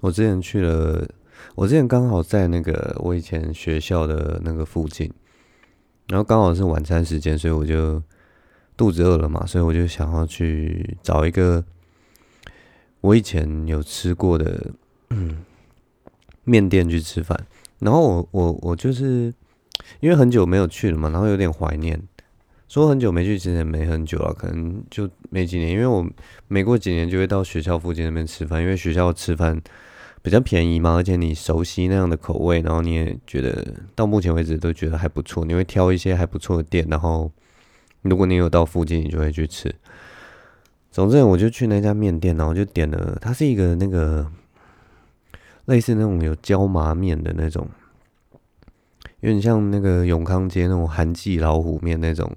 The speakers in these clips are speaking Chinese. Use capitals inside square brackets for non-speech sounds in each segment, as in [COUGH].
我之前去了，我之前刚好在那个我以前学校的那个附近，然后刚好是晚餐时间，所以我就肚子饿了嘛，所以我就想要去找一个我以前有吃过的面店去吃饭。然后我我我就是因为很久没有去了嘛，然后有点怀念。说很久没去，其实也没很久了，可能就没几年。因为我每过几年就会到学校附近那边吃饭，因为学校吃饭比较便宜嘛，而且你熟悉那样的口味，然后你也觉得到目前为止都觉得还不错。你会挑一些还不错的店，然后如果你有到附近，你就会去吃。总之，我就去那家面店，然后就点了，它是一个那个类似那种有椒麻面的那种。有点像那个永康街那种韩记老虎面那种，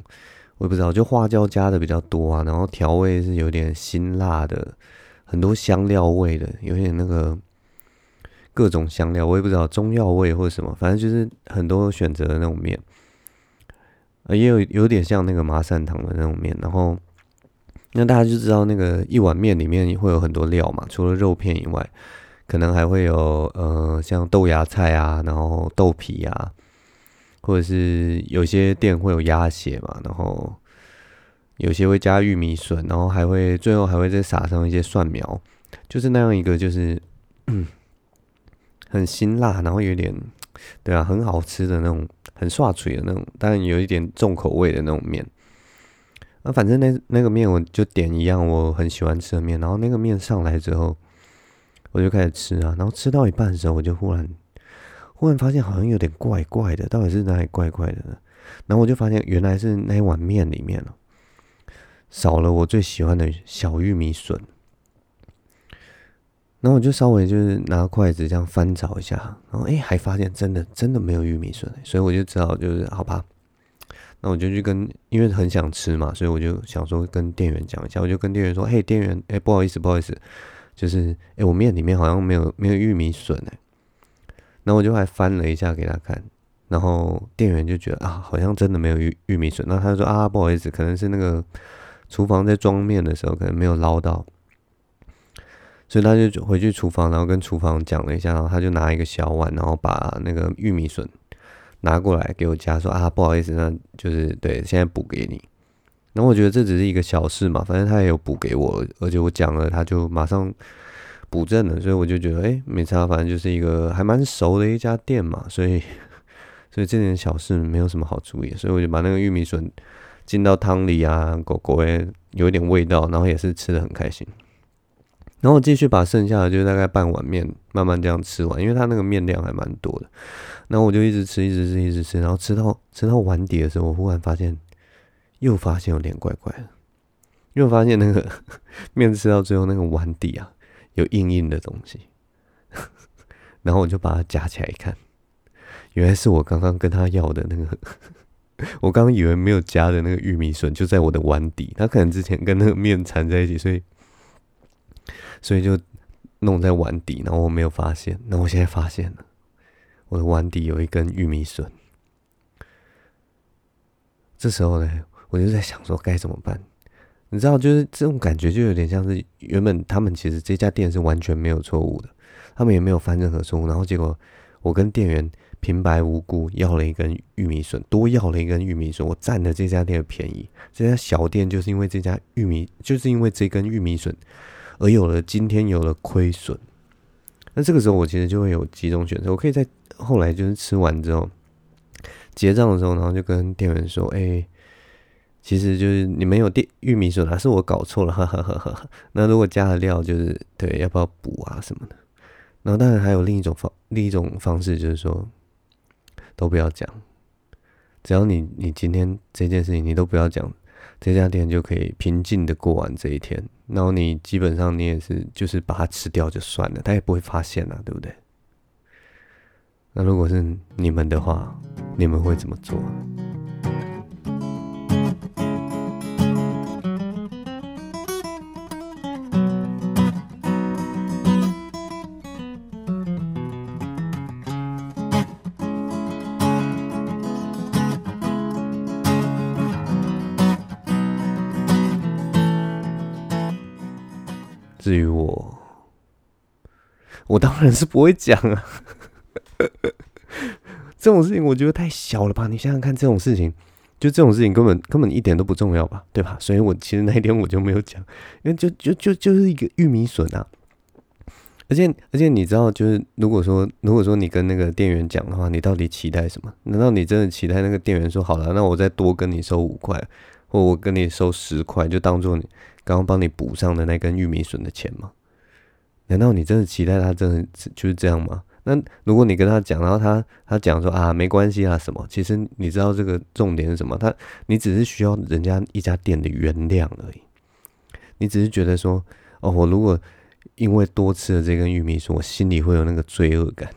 我也不知道，就花椒加的比较多啊，然后调味是有点辛辣的，很多香料味的，有点那个各种香料，我也不知道中药味或者什么，反正就是很多选择的那种面，也有有点像那个麻善堂的那种面，然后那大家就知道那个一碗面里面会有很多料嘛，除了肉片以外，可能还会有呃像豆芽菜啊，然后豆皮啊。或者是有些店会有鸭血嘛，然后有些会加玉米笋，然后还会最后还会再撒上一些蒜苗，就是那样一个就是嗯很辛辣，然后有点对啊很好吃的那种很刷嘴的那种，但有一点重口味的那种面。啊，反正那那个面我就点一样我很喜欢吃的面，然后那个面上来之后，我就开始吃啊，然后吃到一半的时候，我就忽然。忽然发现好像有点怪怪的，到底是哪里怪怪的呢？然后我就发现原来是那一碗面里面少了我最喜欢的小玉米笋。然后我就稍微就是拿筷子这样翻找一下，然后哎，还发现真的真的没有玉米笋，所以我就只好就是好吧，那我就去跟，因为很想吃嘛，所以我就想说跟店员讲一下，我就跟店员说，嘿，店员，哎，不好意思，不好意思，就是哎，我面里面好像没有没有玉米笋哎。然后我就还翻了一下给他看，然后店员就觉得啊，好像真的没有玉玉米笋。那他就说啊，不好意思，可能是那个厨房在装面的时候可能没有捞到，所以他就回去厨房，然后跟厨房讲了一下，然后他就拿一个小碗，然后把那个玉米笋拿过来给我夹，说啊，不好意思，那就是对，现在补给你。然后我觉得这只是一个小事嘛，反正他也有补给我，而且我讲了，他就马上。补正的，所以我就觉得，哎、欸，没差，反正就是一个还蛮熟的一家店嘛，所以，[LAUGHS] 所以这点小事没有什么好注意，所以我就把那个玉米笋浸到汤里啊，狗狗也有一点味道，然后也是吃得很开心。然后我继续把剩下的就大概半碗面慢慢这样吃完，因为它那个面量还蛮多的。然后我就一直吃，一直吃，一直吃，然后吃到吃到碗底的时候，我忽然发现，又发现有点怪怪的，又发现那个 [LAUGHS] 面吃到最后那个碗底啊。有硬硬的东西，[LAUGHS] 然后我就把它夹起来看，原来是我刚刚跟他要的那个，[LAUGHS] 我刚刚以为没有夹的那个玉米笋就在我的碗底，他可能之前跟那个面缠在一起，所以所以就弄在碗底，然后我没有发现，那我现在发现了，我的碗底有一根玉米笋，这时候呢，我就在想说该怎么办。你知道，就是这种感觉，就有点像是原本他们其实这家店是完全没有错误的，他们也没有犯任何错误，然后结果我跟店员平白无故要了一根玉米笋，多要了一根玉米笋，我占了这家店的便宜。这家小店就是因为这家玉米，就是因为这根玉米笋而有了今天有了亏损。那这个时候我其实就会有几种选择，我可以在后来就是吃完之后结账的时候，然后就跟店员说：“哎。”其实就是你没有电玉米笋，还是我搞错了，[LAUGHS] 哈哈哈哈哈。那如果加了料，就是对，要不要补啊什么的？然后当然还有另一种方，另一种方式就是说，都不要讲，只要你你今天这件事情你都不要讲，这家店就可以平静的过完这一天。然后你基本上你也是就是把它吃掉就算了，他也不会发现啊，对不对？那如果是你们的话，你们会怎么做？至于我，[LAUGHS] 我当然是不会讲啊。[LAUGHS] 这种事情我觉得太小了吧？你想想看，这种事情，就这种事情根本根本一点都不重要吧？对吧？所以我其实那一天我就没有讲，因为就就就就是一个玉米笋啊。而且而且你知道，就是如果说如果说你跟那个店员讲的话，你到底期待什么？难道你真的期待那个店员说好了，那我再多跟你收五块，或我跟你收十块，就当做你刚刚帮你补上的那根玉米笋的钱吗？难道你真的期待他真的就是这样吗？那如果你跟他讲，然后他他讲说啊没关系啊什么，其实你知道这个重点是什么？他你只是需要人家一家店的原谅而已，你只是觉得说哦，我如果。因为多吃了这根玉米笋，我心里会有那个罪恶感，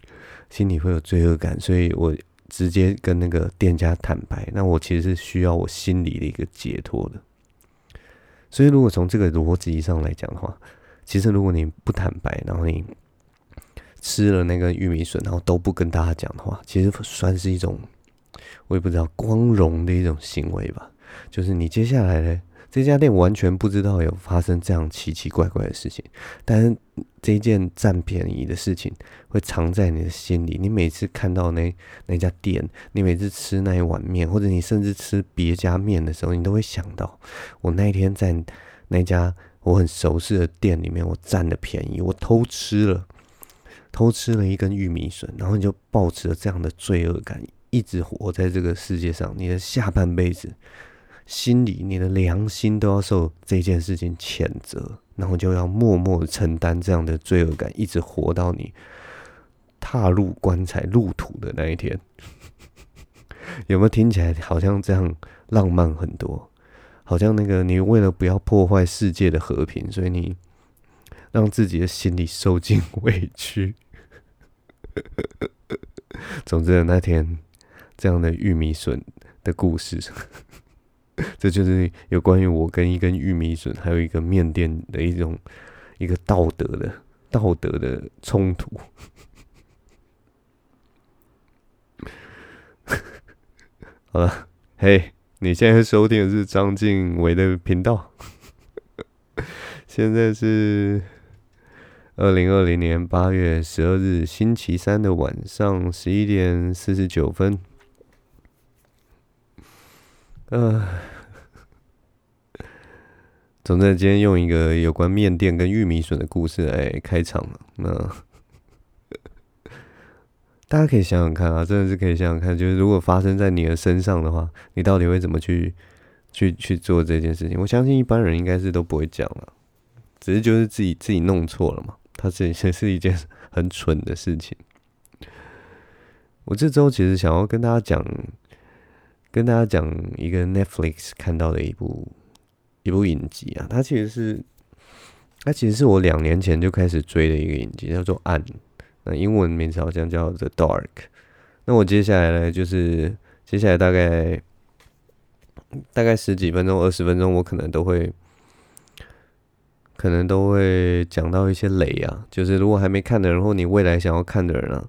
[LAUGHS] 心里会有罪恶感，所以我直接跟那个店家坦白。那我其实是需要我心里的一个解脱的。所以，如果从这个逻辑上来讲的话，其实如果你不坦白，然后你吃了那个玉米笋，然后都不跟大家讲的话，其实算是一种我也不知道光荣的一种行为吧。就是你接下来呢？这家店完全不知道有发生这样奇奇怪怪的事情，但是这件占便宜的事情会藏在你的心里。你每次看到那那家店，你每次吃那一碗面，或者你甚至吃别家面的时候，你都会想到，我那一天在那家我很熟悉的店里面，我占了便宜，我偷吃了，偷吃了一根玉米笋，然后你就抱持了这样的罪恶感，一直活在这个世界上，你的下半辈子。心里，你的良心都要受这件事情谴责，然后就要默默承担这样的罪恶感，一直活到你踏入棺材入土的那一天。[LAUGHS] 有没有听起来好像这样浪漫很多？好像那个你为了不要破坏世界的和平，所以你让自己的心里受尽委屈。[LAUGHS] 总之，那天这样的玉米笋的故事。这就是有关于我跟一根玉米笋，还有一个面店的一种一个道德的道德的冲突。[LAUGHS] 好了，嘿，你现在收听的是张晋唯的频道。现在是二零二零年八月十二日星期三的晚上十一点四十九分。呃，总之，今天用一个有关面店跟玉米笋的故事来开场了。那 [LAUGHS] 大家可以想想看啊，真的是可以想想看，就是如果发生在你的身上的话，你到底会怎么去去去做这件事情？我相信一般人应该是都不会讲了，只是就是自己自己弄错了嘛。它其实是一件很蠢的事情。我这周其实想要跟大家讲。跟大家讲一个 Netflix 看到的一部一部影集啊，它其实是它其实是我两年前就开始追的一个影集，叫做《暗》，那英文名字好像叫《The Dark》。那我接下来呢，就是接下来大概大概十几分钟、二十分钟，我可能都会可能都会讲到一些雷啊，就是如果还没看的人，或你未来想要看的人啊，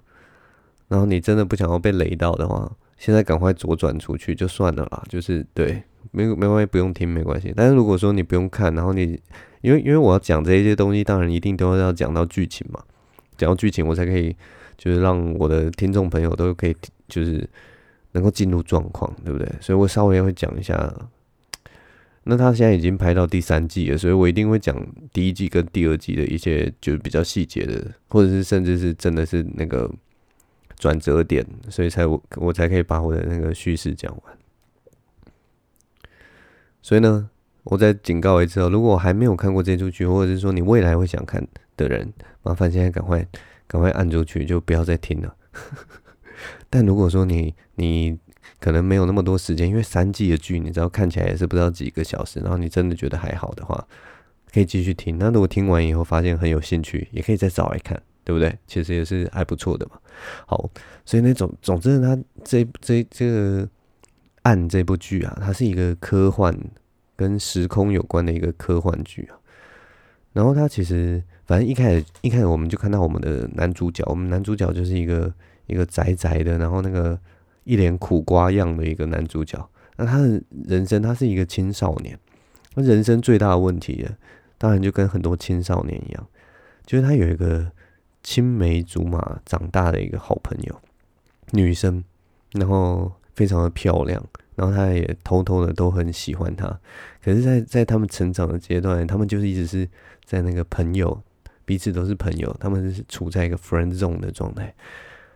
然后你真的不想要被雷到的话。现在赶快左转出去就算了啦，就是对，没没关系，不用听没关系。但是如果说你不用看，然后你因为因为我要讲这些东西，当然一定都要讲到剧情嘛，讲到剧情我才可以，就是让我的听众朋友都可以就是能够进入状况，对不对？所以我稍微会讲一下。那他现在已经拍到第三季了，所以我一定会讲第一季跟第二季的一些就是比较细节的，或者是甚至是真的是那个。转折点，所以才我我才可以把我的那个叙事讲完。所以呢，我再警告一次哦，如果还没有看过这出剧，或者是说你未来会想看的人，麻烦现在赶快赶快按出去，就不要再听了。[LAUGHS] 但如果说你你可能没有那么多时间，因为三季的剧，你知道看起来也是不知道几个小时，然后你真的觉得还好的话，可以继续听。那如果听完以后发现很有兴趣，也可以再找来看。对不对？其实也是还不错的嘛。好，所以那种总之，他这这这个暗这部剧啊，它是一个科幻跟时空有关的一个科幻剧啊。然后它其实反正一开始一开始我们就看到我们的男主角，我们男主角就是一个一个宅宅的，然后那个一脸苦瓜样的一个男主角。那他的人生，他是一个青少年。那人生最大的问题，当然就跟很多青少年一样，就是他有一个。青梅竹马长大的一个好朋友，女生，然后非常的漂亮，然后他也偷偷的都很喜欢她。可是在，在在他们成长的阶段，他们就是一直是在那个朋友，彼此都是朋友，他们是处在一个 friend zone 的状态。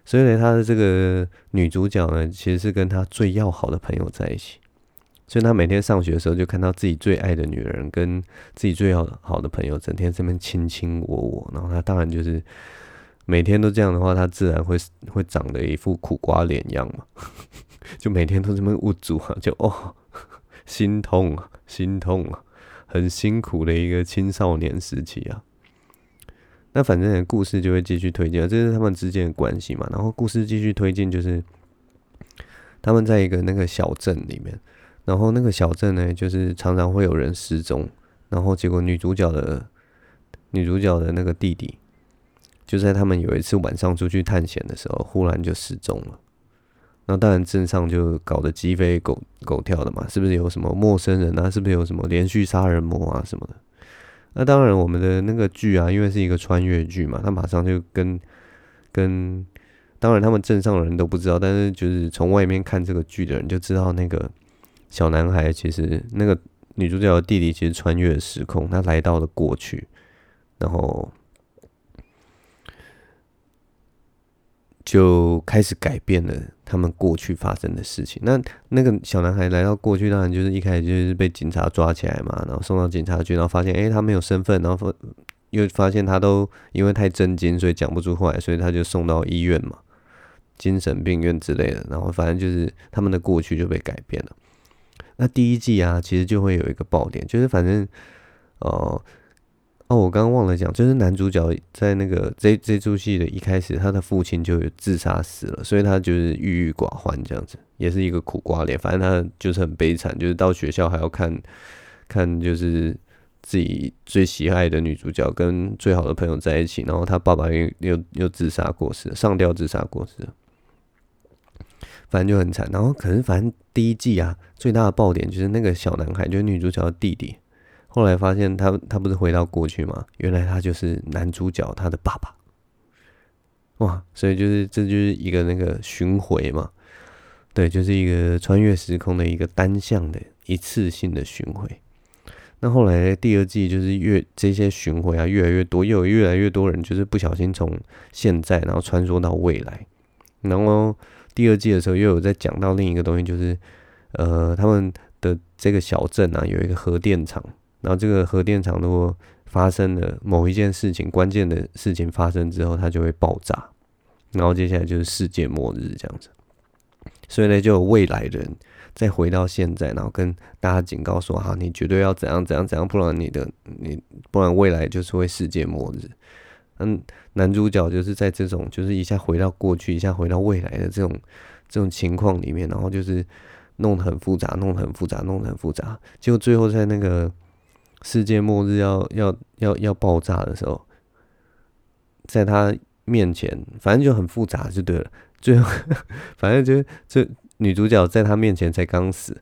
所以呢，他的这个女主角呢，其实是跟他最要好的朋友在一起。所以他每天上学的时候，就看到自己最爱的女人跟自己最好好的朋友整天这边卿卿我我，然后他当然就是每天都这样的话，他自然会会长得一副苦瓜脸样嘛，[LAUGHS] 就每天都这么无助啊，就哦心痛啊，心痛啊，很辛苦的一个青少年时期啊。那反正故事就会继续推进，这是他们之间的关系嘛。然后故事继续推进，就是他们在一个那个小镇里面。然后那个小镇呢，就是常常会有人失踪，然后结果女主角的女主角的那个弟弟，就在他们有一次晚上出去探险的时候，忽然就失踪了。那当然镇上就搞得鸡飞狗狗跳的嘛，是不是有什么陌生人啊？是不是有什么连续杀人魔啊什么的？那当然我们的那个剧啊，因为是一个穿越剧嘛，他马上就跟跟，当然他们镇上的人都不知道，但是就是从外面看这个剧的人就知道那个。小男孩其实那个女主角的弟弟其实穿越时空，他来到了过去，然后就开始改变了他们过去发生的事情。那那个小男孩来到过去，当然就是一开始就是被警察抓起来嘛，然后送到警察局，然后发现哎、他没有身份，然后又发现他都因为太震惊，所以讲不出话来，所以他就送到医院嘛，精神病院之类的。然后反正就是他们的过去就被改变了。那第一季啊，其实就会有一个爆点，就是反正，哦哦，我刚刚忘了讲，就是男主角在那个这这出戏的一开始，他的父亲就有自杀死了，所以他就是郁郁寡欢这样子，也是一个苦瓜脸。反正他就是很悲惨，就是到学校还要看，看就是自己最喜爱的女主角跟最好的朋友在一起，然后他爸爸又又又自杀过世，上吊自杀过世。反正就很惨，然后可是反正第一季啊，最大的爆点就是那个小男孩，就是女主角的弟弟。后来发现他他不是回到过去吗？原来他就是男主角他的爸爸。哇，所以就是这就是一个那个巡回嘛，对，就是一个穿越时空的一个单向的一次性的巡回。那后来第二季就是越这些巡回啊越来越多，又有越来越多人就是不小心从现在然后穿梭到未来，然后。第二季的时候，又有在讲到另一个东西，就是，呃，他们的这个小镇啊，有一个核电厂，然后这个核电厂如果发生了某一件事情，关键的事情发生之后，它就会爆炸，然后接下来就是世界末日这样子。所以呢，就有未来人再回到现在，然后跟大家警告说：哈，你绝对要怎样怎样怎样，不然你的你，不然未来就是会世界末日。嗯，男主角就是在这种就是一下回到过去，一下回到未来的这种这种情况里面，然后就是弄得很复杂，弄得很复杂，弄得很复杂。结果最后在那个世界末日要要要要爆炸的时候，在他面前，反正就很复杂，就对了。最后，[LAUGHS] 反正就这女主角在他面前才刚死，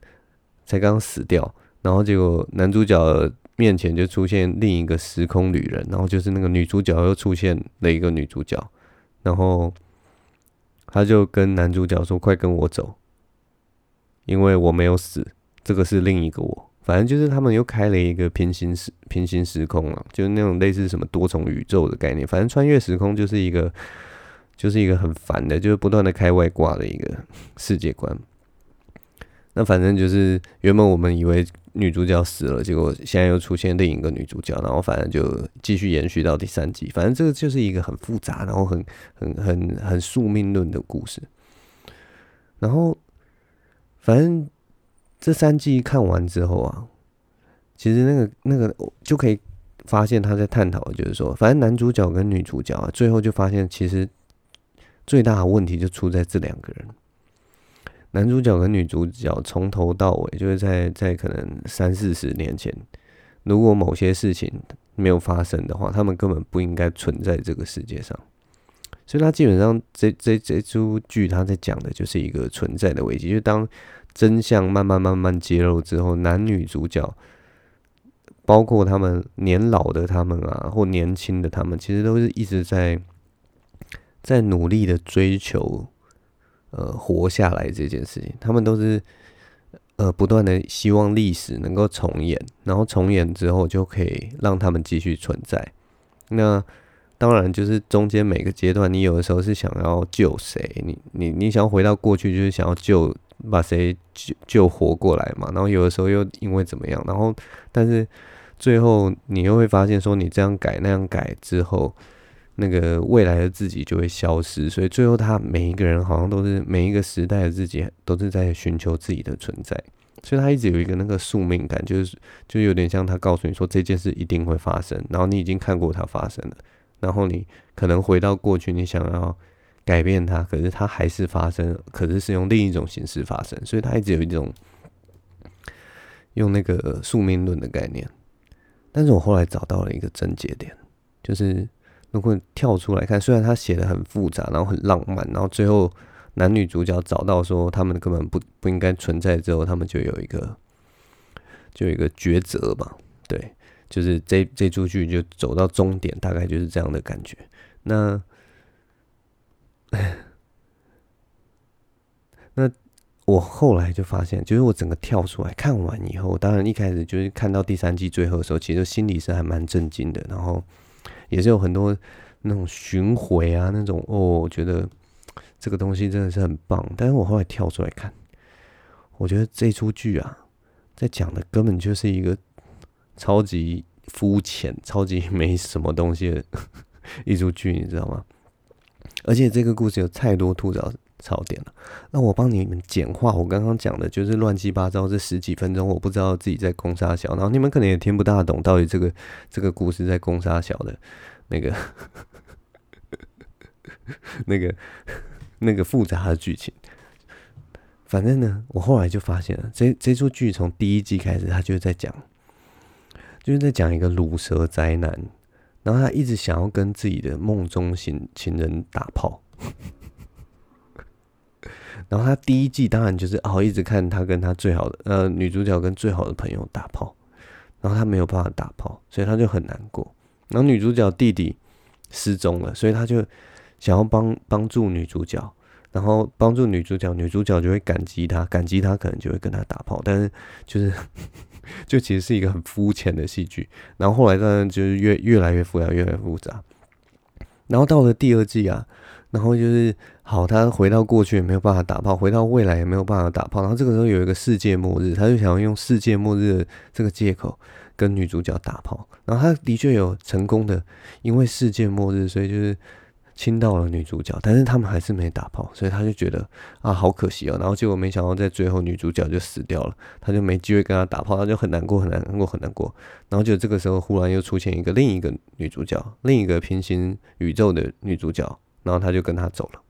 才刚死掉，然后结果男主角。面前就出现另一个时空旅人，然后就是那个女主角又出现了一个女主角，然后他就跟男主角说：“快跟我走，因为我没有死，这个是另一个我。”反正就是他们又开了一个平行时平行时空了，就是那种类似什么多重宇宙的概念。反正穿越时空就是一个 [LAUGHS] 就是一个很烦的，就是不断的开外挂的一个世界观。那反正就是原本我们以为。女主角死了，结果现在又出现另一个女主角，然后反正就继续延续到第三季。反正这个就是一个很复杂，然后很很很很宿命论的故事。然后，反正这三季看完之后啊，其实那个那个就可以发现他在探讨就是说，反正男主角跟女主角啊，最后就发现其实最大的问题就出在这两个人。男主角跟女主角从头到尾，就是在在可能三四十年前，如果某些事情没有发生的话，他们根本不应该存在这个世界上。所以，他基本上这这这出剧他在讲的就是一个存在的危机。就当真相慢慢慢慢揭露之后，男女主角，包括他们年老的他们啊，或年轻的他们，其实都是一直在在努力的追求，呃，活下来这件事情。他们都是呃不断的希望历史能够重演，然后重演之后就可以让他们继续存在。那当然就是中间每个阶段，你有的时候是想要救谁，你你你想要回到过去，就是想要救把谁救救活过来嘛。然后有的时候又因为怎么样，然后但是最后你又会发现说，你这样改那样改之后。那个未来的自己就会消失，所以最后他每一个人好像都是每一个时代的自己都是在寻求自己的存在，所以他一直有一个那个宿命感，就是就有点像他告诉你说这件事一定会发生，然后你已经看过它发生了，然后你可能回到过去，你想要改变它，可是它还是发生，可是是用另一种形式发生，所以他一直有一种用那个宿命论的概念，但是我后来找到了一个症结点，就是。如果跳出来看，虽然他写的很复杂，然后很浪漫，然后最后男女主角找到说他们根本不不应该存在之后，他们就有一个就有一个抉择吧。对，就是这这出剧就走到终点，大概就是这样的感觉。那 [SIGHS] 那我后来就发现，就是我整个跳出来看完以后，当然一开始就是看到第三季最后的时候，其实心里是还蛮震惊的，然后。也是有很多那种巡回啊，那种哦，我觉得这个东西真的是很棒。但是我后来跳出来看，我觉得这出剧啊，在讲的根本就是一个超级肤浅、超级没什么东西的 [LAUGHS] 一出剧，你知道吗？而且这个故事有太多吐槽槽点了。那我帮你们简化，我刚刚讲的就是乱七八糟这十几分钟，我不知道自己在攻杀小，然后你们可能也听不大懂到底这个这个故事在攻杀小的那个 [LAUGHS] 那个那个复杂的剧情。反正呢，我后来就发现了，这这出剧从第一季开始，他就在讲，就是在讲一个卤蛇宅男，然后他一直想要跟自己的梦中情情人打炮。然后他第一季当然就是哦，一直看他跟他最好的呃女主角跟最好的朋友打炮，然后他没有办法打炮，所以他就很难过。然后女主角弟弟失踪了，所以他就想要帮帮助女主角，然后帮助女主角，女主角就会感激他，感激他可能就会跟他打炮，但是就是 [LAUGHS] 就其实是一个很肤浅的戏剧。然后后来当然就是越越来越复杂，越来越复杂。然后到了第二季啊。然后就是好，他回到过去也没有办法打炮，回到未来也没有办法打炮。然后这个时候有一个世界末日，他就想要用世界末日的这个借口跟女主角打炮。然后他的确有成功的，因为世界末日，所以就是亲到了女主角，但是他们还是没打炮，所以他就觉得啊，好可惜哦。然后结果没想到在最后女主角就死掉了，他就没机会跟他打炮，他就很难过，很难过，很难过。然后就这个时候忽然又出现一个另一个女主角，另一个平行宇宙的女主角。然后他就跟他走了，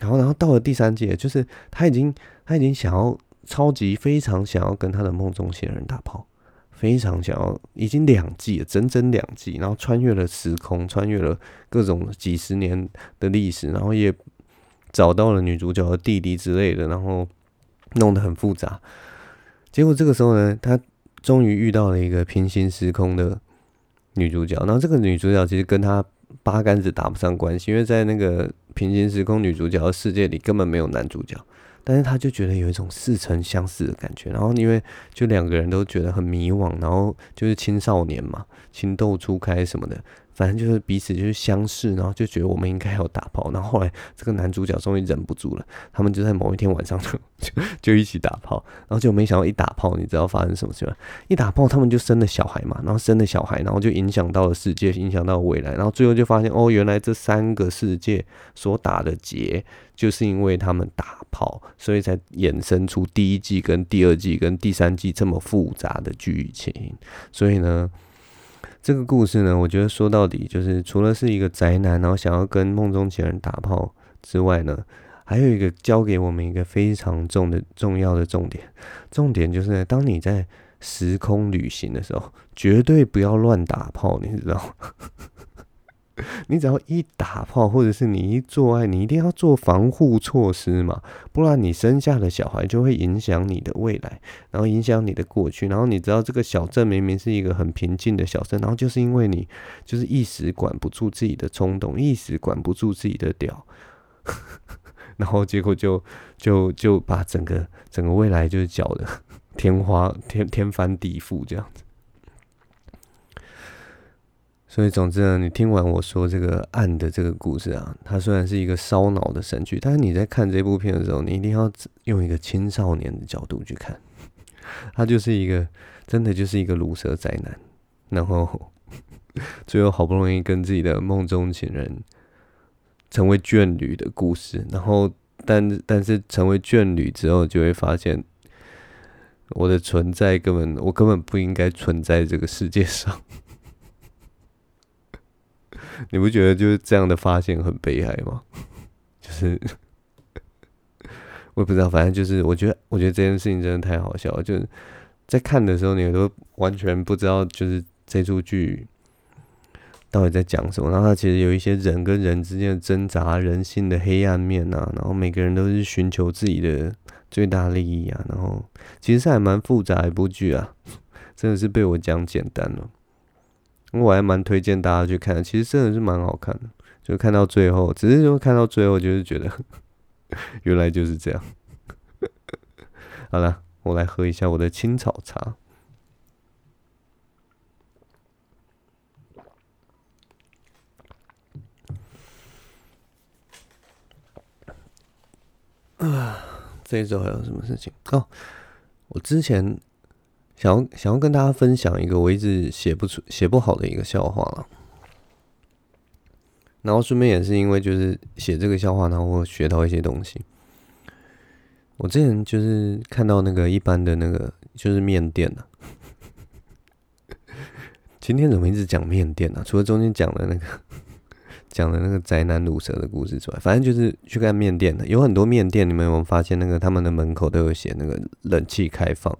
然后，然后到了第三季，就是他已经他已经想要超级非常想要跟他的梦中情人打炮，非常想要，已经两季了，整整两季，然后穿越了时空，穿越了各种几十年的历史，然后也找到了女主角的弟弟之类的，然后弄得很复杂。结果这个时候呢，他终于遇到了一个平行时空的女主角，然后这个女主角其实跟他。八竿子打不上关系，因为在那个平行时空女主角的世界里根本没有男主角，但是他就觉得有一种似曾相识的感觉，然后因为就两个人都觉得很迷惘，然后就是青少年嘛，情窦初开什么的。反正就是彼此就是相视，然后就觉得我们应该要打炮。然后后来这个男主角终于忍不住了，他们就在某一天晚上 [LAUGHS] 就就就一起打炮。然后就没想到一打炮，你知道发生什么事吗？一打炮，他们就生了小孩嘛。然后生了小孩，然后就影响到了世界，影响到未来。然后最后就发现哦，原来这三个世界所打的结，就是因为他们打炮，所以才衍生出第一季跟第二季跟第三季这么复杂的剧情。所以呢。这个故事呢，我觉得说到底就是除了是一个宅男，然后想要跟梦中情人打炮之外呢，还有一个教给我们一个非常重的重要的重点。重点就是，当你在时空旅行的时候，绝对不要乱打炮，你知道？你只要一打炮，或者是你一做爱，你一定要做防护措施嘛，不然你生下的小孩就会影响你的未来，然后影响你的过去。然后你知道这个小镇明明是一个很平静的小镇，然后就是因为你就是一时管不住自己的冲动，一时管不住自己的屌，[LAUGHS] 然后结果就就就把整个整个未来就是搅得天花天天翻地覆这样子。所以，总之呢，你听完我说这个暗的这个故事啊，它虽然是一个烧脑的神剧，但是你在看这部片的时候，你一定要用一个青少年的角度去看。[LAUGHS] 他就是一个真的就是一个鲁蛇宅男，然后最后好不容易跟自己的梦中情人成为眷侣的故事。然后，但但是成为眷侣之后，就会发现我的存在根本我根本不应该存在这个世界上。[LAUGHS] 你不觉得就是这样的发现很悲哀吗？[LAUGHS] 就是我也不知道，反正就是我觉得，我觉得这件事情真的太好笑了。就是在看的时候，你都完全不知道，就是这出剧到底在讲什么。然后它其实有一些人跟人之间的挣扎、人性的黑暗面啊。然后每个人都是寻求自己的最大利益啊。然后其实还蛮复杂的一部剧啊，[LAUGHS] 真的是被我讲简单了。我还蛮推荐大家去看，其实真的是蛮好看的。就看到最后，只是说看到最后，就是觉得 [LAUGHS] 原来就是这样。[LAUGHS] 好了，我来喝一下我的青草茶。啊，这一周还有什么事情？哦，我之前。想要想要跟大家分享一个我一直写不出、写不好的一个笑话了，然后顺便也是因为就是写这个笑话，然后我学到一些东西。我之前就是看到那个一般的那个就是面店啊，[LAUGHS] 今天怎么一直讲面店呢？除了中间讲的那个讲的那个宅男鲁蛇的故事之外，反正就是去看面店的，有很多面店，你们有没有发现那个他们的门口都有写那个冷气开放？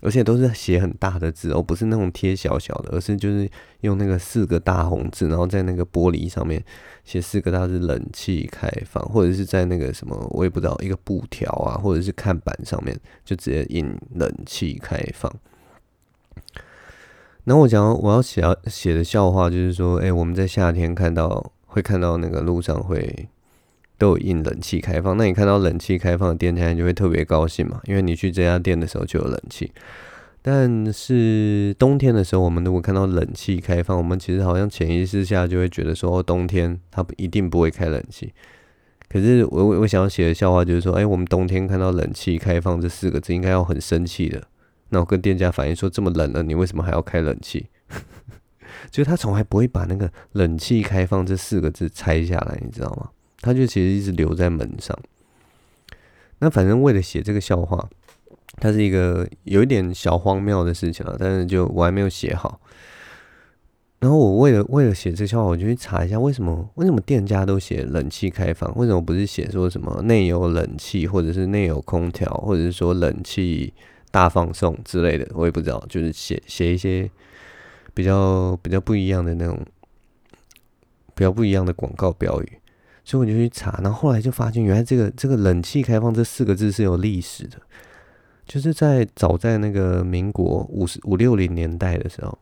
而且都是写很大的字哦，不是那种贴小小的，而是就是用那个四个大红字，然后在那个玻璃上面写四个大字“冷气开放”，或者是在那个什么我也不知道一个布条啊，或者是看板上面就直接印“冷气开放”。然后我讲我要写写的笑话就是说，哎，我们在夏天看到会看到那个路上会。都有印冷气开放，那你看到冷气开放的店家，你就会特别高兴嘛，因为你去这家店的时候就有冷气。但是冬天的时候，我们如果看到冷气开放，我们其实好像潜意识下就会觉得说，冬天它一定不会开冷气。可是我我想要写的笑话就是说，哎，我们冬天看到冷气开放这四个字，应该要很生气的。那我跟店家反映说，这么冷了，你为什么还要开冷气？[LAUGHS] 就是他从来不会把那个冷气开放这四个字拆下来，你知道吗？他就其实一直留在门上。那反正为了写这个笑话，它是一个有一点小荒谬的事情了，但是就我还没有写好。然后我为了为了写这笑话，我就去查一下为什么为什么店家都写冷气开放，为什么不是写说什么内有冷气，或者是内有空调，或者是说冷气大放送之类的，我也不知道，就是写写一些比较比较不一样的那种比较不一样的广告标语。所以我就去查，然后后来就发现，原来这个这个冷气开放这四个字是有历史的，就是在早在那个民国五十五六零年代的时候，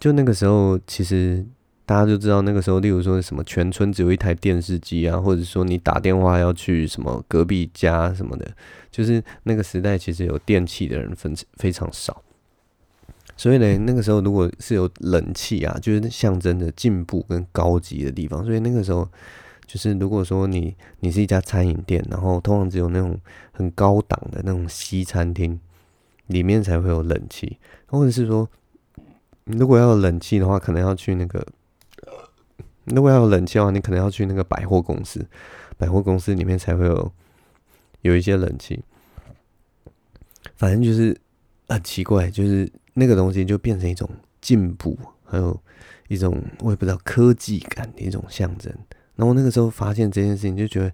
就那个时候，其实大家就知道那个时候，例如说什么全村只有一台电视机啊，或者说你打电话要去什么隔壁家什么的，就是那个时代其实有电器的人分非常少。所以呢，那个时候如果是有冷气啊，就是象征着进步跟高级的地方。所以那个时候，就是如果说你你是一家餐饮店，然后通常只有那种很高档的那种西餐厅，里面才会有冷气，或者是说，如果要有冷气的话，可能要去那个，如果要有冷气的话，你可能要去那个百货公司，百货公司里面才会有有一些冷气。反正就是很奇怪，就是。那个东西就变成一种进步，还有一种我也不知道科技感的一种象征。然后那个时候发现这件事情，就觉得，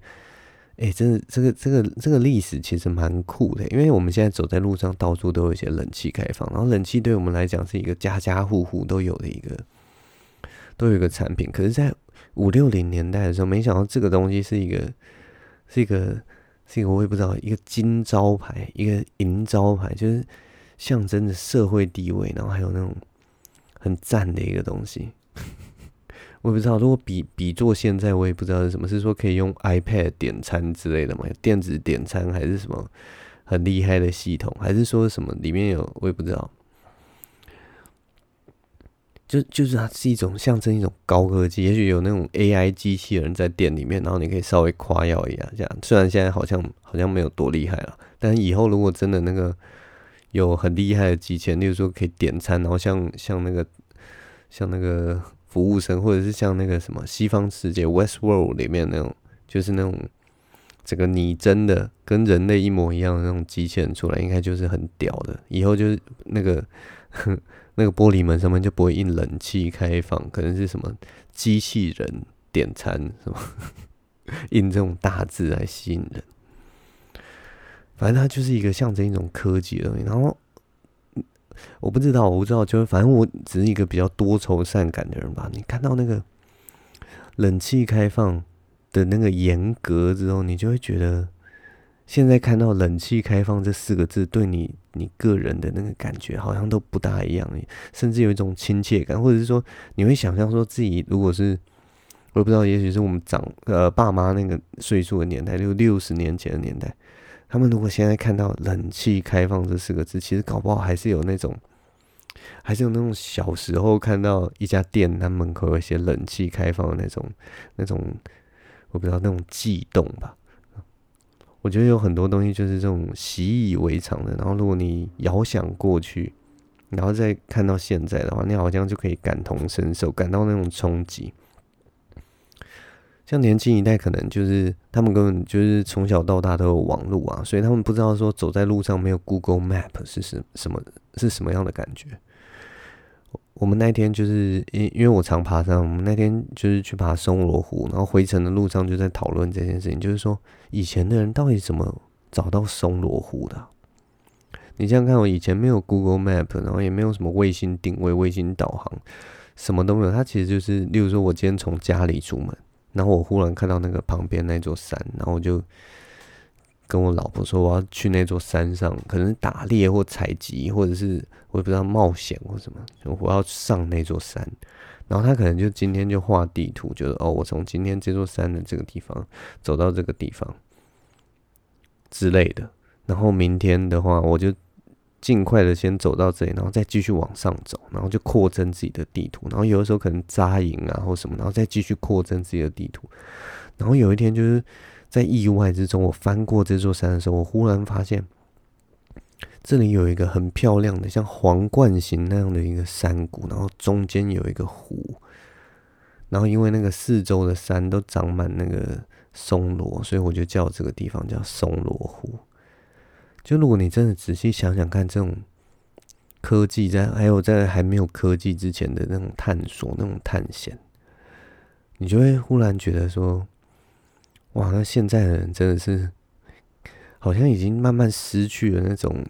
哎、真的，这个这个这个历史其实蛮酷的。因为我们现在走在路上，到处都有一些冷气开放，然后冷气对我们来讲是一个家家户户都有的一个都有一个产品。可是，在五六零年代的时候，没想到这个东西是一个，是一个，是一个我也不知道，一个金招牌，一个银招牌，就是象征着社会地位，然后还有那种很赞的一个东西。[LAUGHS] 我也不知道，如果比比作现在，我也不知道是什么，是说可以用 iPad 点餐之类的吗？电子点餐还是什么很厉害的系统？还是说什么里面有我也不知道。就就是它是一种象征一种高科技，也许有那种 AI 机器人在店里面，然后你可以稍微夸耀一下，这样。虽然现在好像好像没有多厉害了，但以后如果真的那个有很厉害的机器人，例如说可以点餐，然后像像那个像那个。服务生，或者是像那个什么西方世界《Westworld》里面那种，就是那种整个拟真的跟人类一模一样的那种机器人出来，应该就是很屌的。以后就是那个 [LAUGHS] 那个玻璃门上面就不会印冷气开放，可能是什么机器人点餐什么 [LAUGHS] 印这种大字来吸引人。反正它就是一个象征一种科技的东西，然后。我不知道，我不知道，就是反正我只是一个比较多愁善感的人吧。你看到那个冷气开放的那个严格之后，你就会觉得，现在看到“冷气开放”这四个字，对你你个人的那个感觉好像都不大一样，甚至有一种亲切感，或者是说，你会想象说自己如果是，我也不知道，也许是我们长呃爸妈那个岁数的年代，就六十年前的年代。他们如果现在看到“冷气开放”这四个字，其实搞不好还是有那种，还是有那种小时候看到一家店，它门口有一些冷气开放的那种、那种，我不知道那种悸动吧。我觉得有很多东西就是这种习以为常的，然后如果你遥想过去，然后再看到现在的话，你好像就可以感同身受，感到那种冲击。像年轻一代，可能就是他们根本就是从小到大都有网络啊，所以他们不知道说走在路上没有 Google Map 是什什么是什么样的感觉。我们那天就是因因为我常爬山，我们那天就是去爬松罗湖，然后回程的路上就在讨论这件事情，就是说以前的人到底怎么找到松罗湖的？你想想看，我以前没有 Google Map，然后也没有什么卫星定位、卫星导航，什么都没有。它其实就是，例如说我今天从家里出门。然后我忽然看到那个旁边那座山，然后我就跟我老婆说，我要去那座山上，可能打猎或采集，或者是我也不知道冒险或什么，我要上那座山。然后他可能就今天就画地图，就是哦，我从今天这座山的这个地方走到这个地方之类的。然后明天的话，我就。尽快的先走到这里，然后再继续往上走，然后就扩增自己的地图。然后有的时候可能扎营啊或什么，然后再继续扩增自己的地图。然后有一天就是在意外之中，我翻过这座山的时候，我忽然发现这里有一个很漂亮的像皇冠形那样的一个山谷，然后中间有一个湖。然后因为那个四周的山都长满那个松萝，所以我就叫这个地方叫松萝湖。就如果你真的仔细想想看，这种科技在还有在还没有科技之前的那种探索、那种探险，你就会忽然觉得说，哇，那现在的人真的是好像已经慢慢失去了那种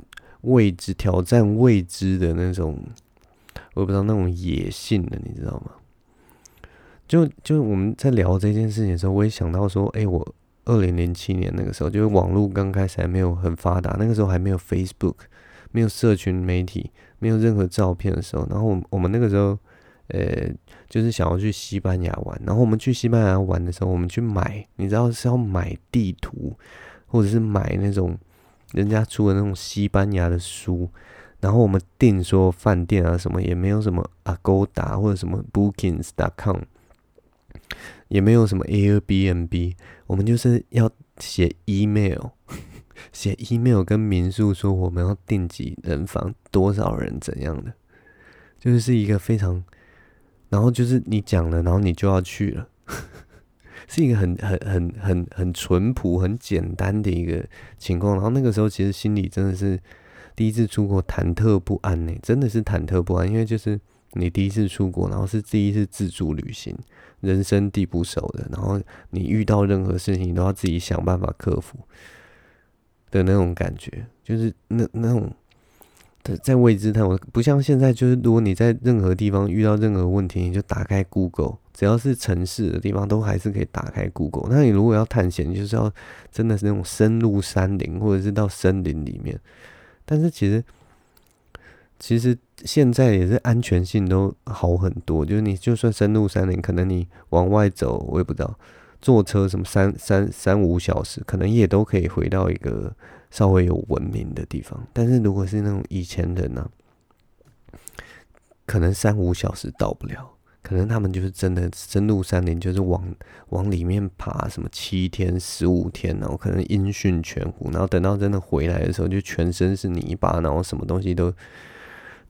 未知、挑战未知的那种，我也不知道那种野性了，你知道吗？就就我们在聊这件事情的时候，我也想到说，哎，我。二零零七年那个时候，就是网络刚开始还没有很发达，那个时候还没有 Facebook，没有社群媒体，没有任何照片的时候，然后我们那个时候，呃，就是想要去西班牙玩，然后我们去西班牙玩的时候，我们去买，你知道是要买地图，或者是买那种人家出的那种西班牙的书，然后我们订说饭店啊什么，也没有什么 Agoda 或者什么 Bookings.com。也没有什么 Airbnb，我们就是要写 email，[LAUGHS] 写 email 跟民宿说我们要订几人房，多少人怎样的，就是一个非常，然后就是你讲了，然后你就要去了，[LAUGHS] 是一个很很很很很淳朴、很简单的一个情况。然后那个时候其实心里真的是第一次出国，忐忑不安呢，真的是忐忑不安，因为就是你第一次出国，然后是第一次自助旅行。人生地不熟的，然后你遇到任何事情，你都要自己想办法克服的那种感觉，就是那那种在未知探索，不像现在，就是如果你在任何地方遇到任何问题，你就打开 Google，只要是城市的地方，都还是可以打开 Google。那你如果要探险，就是要真的是那种深入山林，或者是到森林里面。但是其实，其实现在也是安全性都好很多，就是你就算深入山林，可能你往外走，我也不知道，坐车什么三三三五小时，可能也都可以回到一个。稍微有文明的地方，但是如果是那种以前人呢、可能三五小时到不了，可能他们就是真的深入山林，就是往往里面爬，什么七天、十五天，然后可能音讯全无，然后等到真的回来的时候，就全身是泥巴，然后什么东西都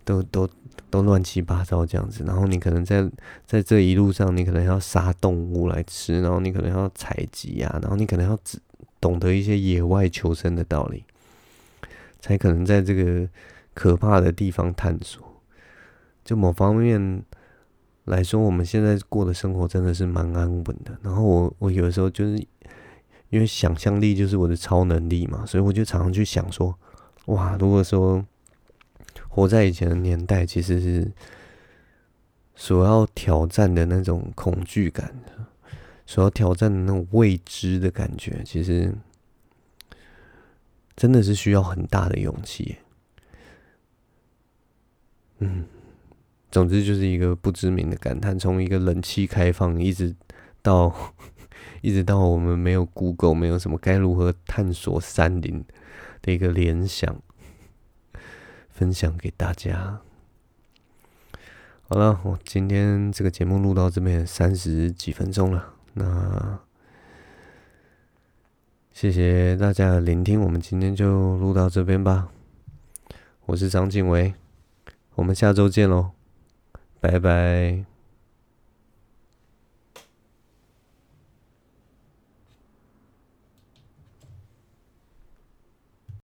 都都都乱七八糟这样子，然后你可能在在这一路上，你可能要杀动物来吃，然后你可能要采集啊，然后你可能要只。懂得一些野外求生的道理，才可能在这个可怕的地方探索。就某方面来说，我们现在过的生活真的是蛮安稳的。然后我我有的时候就是因为想象力就是我的超能力嘛，所以我就常常去想说，哇，如果说活在以前的年代，其实是所要挑战的那种恐惧感。所要挑战的那种未知的感觉，其实真的是需要很大的勇气。嗯，总之就是一个不知名的感叹，从一个冷气开放，一直到 [LAUGHS] 一直到我们没有 Google，没有什么该如何探索山林的一个联想，分享给大家。好了，我今天这个节目录到这边三十几分钟了。那谢谢大家的聆听，我们今天就录到这边吧。我是张静维，我们下周见喽，拜拜。